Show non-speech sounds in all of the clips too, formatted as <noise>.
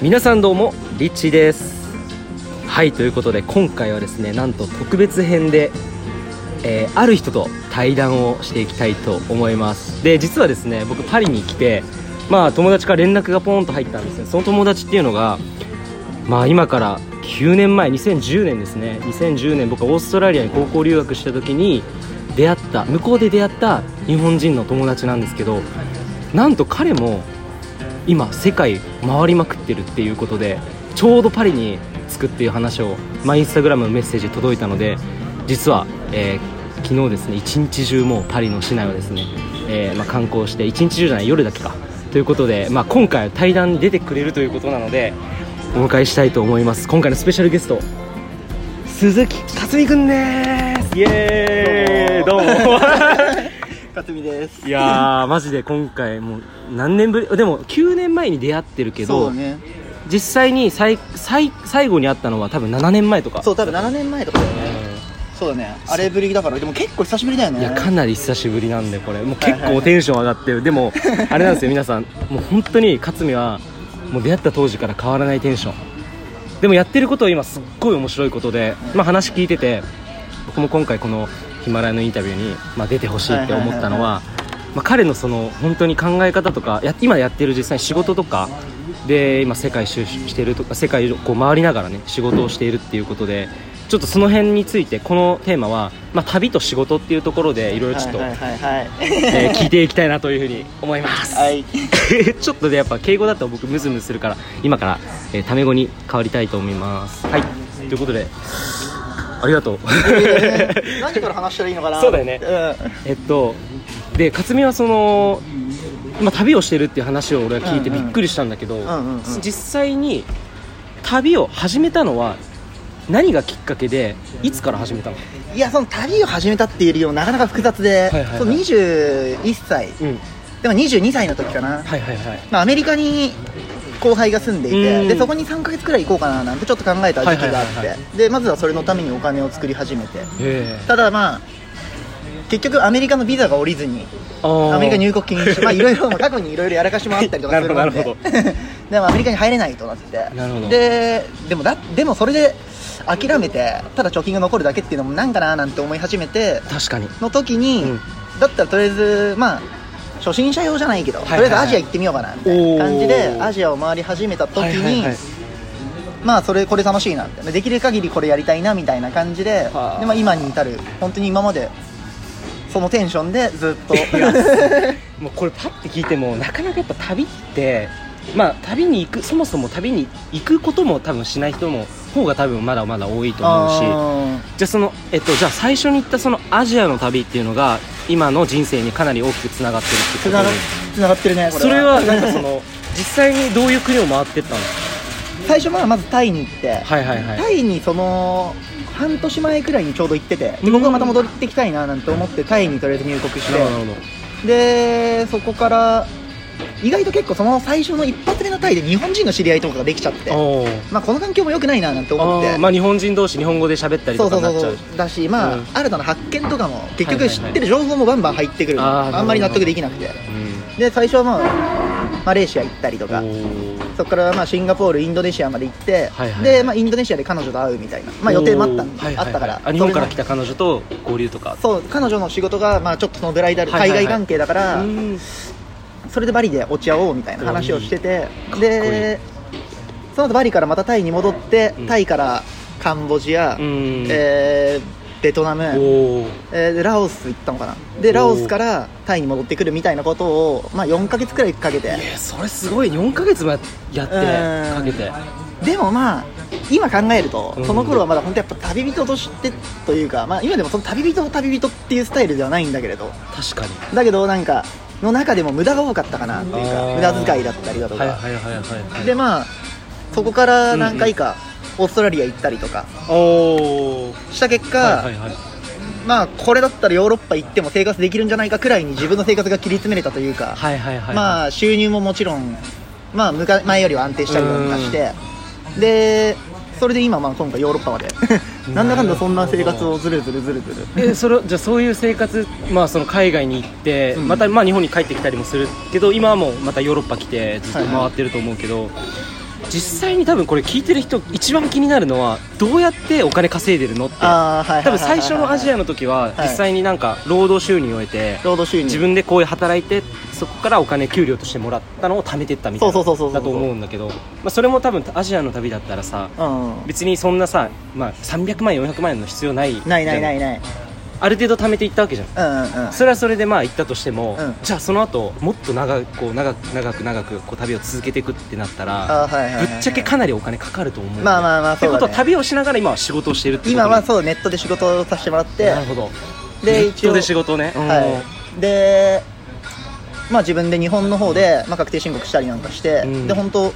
皆さんどうもリッチです。はいということで今回はですねなんと特別編で、えーある人と対談をしていきたいと思います。で実はですね僕パリに来てまあ友達から連絡がポーンと入ったんですねその友達っていうのがまあ今から9年前2010年ですね。2010年僕はオーストラリアに高校留学した時に出会った向こうで出会った日本人の友達なんですけどなんと彼も今世界回りまくってるっていうことでちょうどパリに着くっていう話を、まあ、インスタグラムのメッセージ届いたので実は、えー昨日ですね一日中もうパリの市内をですね、えーまあ、観光して一日中じゃない夜だけか。ということで、まあ、今回は対談に出てくれるということなのでお迎えしたいと思います。今回のスペシャルゲスト鈴木克美くんです。イエーイ。どうも <laughs> 勝美です。いやーマジで今回もう何年ぶり？でも9年前に出会ってるけど、ね。実際に最最最後に会ったのは多分7年前とか。そう多分7年前とかだよね。そうだね。あれぶりだから。でも結構久しぶりだよね。いやかなり久しぶりなんでこれ。もう結構テンション上がってる。でも <laughs> あれなんですよ皆さん。もう本当に勝美はもう出会った当時から変わらないテンション。でもやってることは今すっごい面白いことで、まあ、話聞いてて僕も今回このヒマラヤのインタビューに、まあ、出てほしいって思ったのはまあ彼のその本当に考え方とかや今やってる実際に仕事とかで今世界一周してるとか世界をこう回りながらね仕事をしているっていうことでちょっとその辺についてこのテーマは、まあ、旅と仕事っていうところでいろいろちょっと、聞いていきたいなというふうに思います、はい、<laughs> ちょっとねやっぱ敬語だと僕ムズムズするから今から、えータメ語に変わりたいと思います。はい。ということでありがとう。何から話したらいいのかな？そうだよね。うん。えっとで克美はその今旅をしてるっていう話を俺は聞いてびっくりしたんだけど、んうんうん。実際に旅を始めたのは何がきっかけでいつから始めたの？いやその旅を始めたっていう理由もなかなか複雑で、はいはいはい。そう21歳。うん。でも22歳の時かな、はいはいはい。まあ、アメリカに後輩が住んでいて、うん。でそこに3ヶ月くらい行こうかななんてちょっと考えた時期があって、でまずはそれのためにお金を作り始めて。へただまあ結局アメリカのビザが下りずにー。アメリカ入国禁止まあいろいろ過去にいろいろやらかしもあったりとか <laughs> するので。<laughs> でもアメリカに入れないとなって。ででもだでもそれで諦めてただ貯金が残るだけっていうのもなんかななんて思い始めて確かに。の時に、うん。だったらとりあえずまあ初心者用じゃないけど、とりあえずアジア行ってみようかなみたいな感じでアジアを回り始めた時に、まあそれこれ楽しいなって。できる限りこれやりたいなみたいな感じではあ。で、まあ、今に至る本当に今までそのテンションでずっと <laughs> もうこれパッて聞いてもなかなかやっぱ旅ってまあ旅に行くそもそも旅に行くことも多分しない人も方が多分まだまだ多いと思うし。あじゃあそのえっとじゃあ最初に行ったそのアジアの旅っていうのが今の人生にかなり大きくつながってるってことつながつながってるねこそれはなんかその実際にどういう国を回ってったの最初まあまずタイに行って、はいはいはい。タイにその半年前くらいにちょうど行ってて。うん。で僕はまた戻ってきたいななんて思ってタイにとりあえず入国して。なるほどなるほでそこから意外と結構その最初の一発目のタイで日本人の知り合いとかができちゃってまあこの環境も良くないななんて思ってまあ日本人同士日本語で喋ったりとかだしまあ、うん新たな発見とかも結はいはいはい局知ってる情報もバンバン入ってくる、あーあんまり納得できなくて。うん。で最初はまあマレーシア行ったりとか。そこからまあシンガポールインドネシアまで行って、はいはいで、まあ、インドネシアで彼女と会うみたいな、まあ、予定もあったはいはいはい。あったから。あ日本から来た彼女と合流とか。そう彼女の仕事がまあちょっとそのブライダル、はいはいはい。海外関係だから、うんそれでバリで落ち合おうみたいな話をしててでその後バリからまたタイに戻って、うん。タイからカンボジア、うん。えーベトナム、えーでラオス行ったのかな。でラオスからタイに戻ってくるみたいなことを、まあ、4ヶ月くらいかけて。えそれすごい。4ヶ月もややってうん。かけて。でもまあ今考えるとうん。その頃はまだ本当やっぱ旅人としてというか、まあ、今でもその旅人旅人っていうスタイルではないんだけれど。確かに。だけどなんかの中でも無駄が多かったかなっていうか無駄遣いだったりだとか、はいはいはいはいはい。でまあそこから何回かオーストラリア行ったりとかした結果、まあこれだったらヨーロッパ行っても生活できるんじゃないかくらいに自分の生活が切り詰めれたというか、はいはいはいまあ収入ももちろん、まあ、前よりは安定したりとかして。でそれで今まあ今回ヨーロッパまで。<laughs> なんだかんだそんな生活をずるずるずるずるえそれじゃあそういう生活、まあ、その海外に行って、うん。またまあ日本に帰ってきたりもするけど今はもうまたヨーロッパ来てずっと回ってると思うけど、実際に多分これ聞いてる人一番気になるのはどうやってお金稼いでるのって。多分最初のアジアのの時ははい。実際になんか労働収入を得て労働収入。自分でこういう働いてそこからお金給料としてもらったのを貯めてったみたいなだと思うんだけど、まあ、それも多分アジアの旅だったらさうん。別にそんなさ、まあ、300万400万円の必要ないないないないないある程度貯めていったわけじゃん。うんうんうん。それはそれでまあ行ったとしても、うん。じゃあその後もっと長くこう長く長く長くこう旅を続けていくってなったらあーはいはいはいはい。ぶっちゃけかなりお金かかると思うまあまあまあってことは旅をしながら今は仕事をしてるってこと今はそうネットで仕事をさせてもらって。なるほど。でネットで仕事ね、はい。でまあ自分で日本の方で、まあ、確定申告したりなんかして、うん。で本当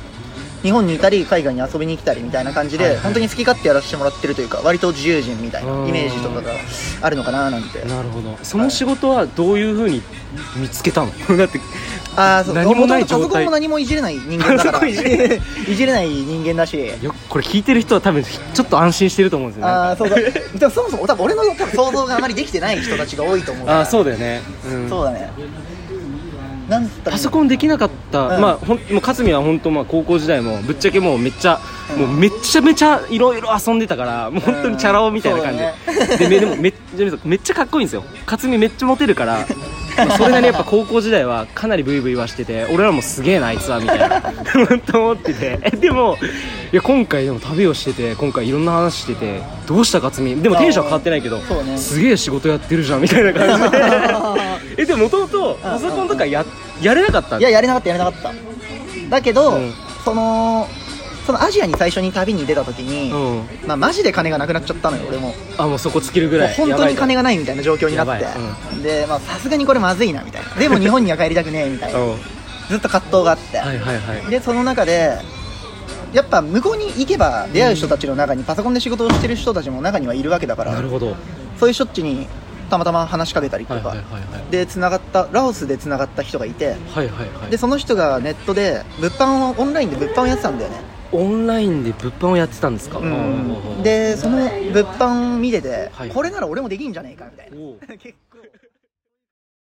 日本にいたり海外に遊びに来たりみたいな感じで、はいはい。本当に好き勝手やらせてもらってるというか割と自由人みたいなうん。イメージとかがあるのかななんて。うんなるほど。その仕事はどういうふうに見つけたの？<laughs> だってああそう何もないパソコンも何もいじれない人間だから。<laughs> <laughs> いじれない人間だし。よこれ聞いてる人は多分ちょっと安心してると思うんですよね。ああそうだ。でもそもそも多分俺の多分想像があまりできてない人たちが多いと思うあーそうだよね、うん。そうだねなんパソコンできなかった、うん。まあほんもう勝美は本当まあ高校時代もぶっちゃけもうめっちゃ、うん。もうめっちゃめちゃいろいろ遊んでたからもう本当にチャラ男みたいな感じ。うんで,、めでもめっちゃめっちゃかっこいいんですよ。勝美めっちゃモテるからまあそれなりにやっぱ高校時代はかなりブイブイはしてて俺らもすげえなあいつはみたいな。<laughs> と思ってて。えでもいや今回でも旅をしてて今回いろんな話しててどうした勝美でもテンション変わってないけどね。すげえ仕事やってるじゃんみたいな感じで <laughs> <laughs> えでもともとパソコンとかややれなかったいややれなかったやれなかった。だけど、うん。そのそのアジアに最初に旅に出た時に、うん。まあマジで金がなくなっちゃったのよ俺も。あもうそこ尽きるぐらい。本当に金ががないみたいな状況になって。やばい。でまあさすがにこれまずいなみたいな。でも日本には帰りたくねえみたいな。う <laughs> んずっと葛藤があって、はいはいはい。でその中でやっぱ向こうに行けば出会う人たちの中にパソコンで仕事をしてる人たちも中にはいるわけだから。なるほど。はいそういう人っちにたまたま話しかけたりとか、でつながったラオスでつながった人がいて。はいはいはい。でその人がネットで物販をオンラインで物販をやってたんだよね、オンラインで物販をやってたんですか、うん、でその物販見てて、はい。これなら俺もできんじゃねえかみたいな。<laughs> 結構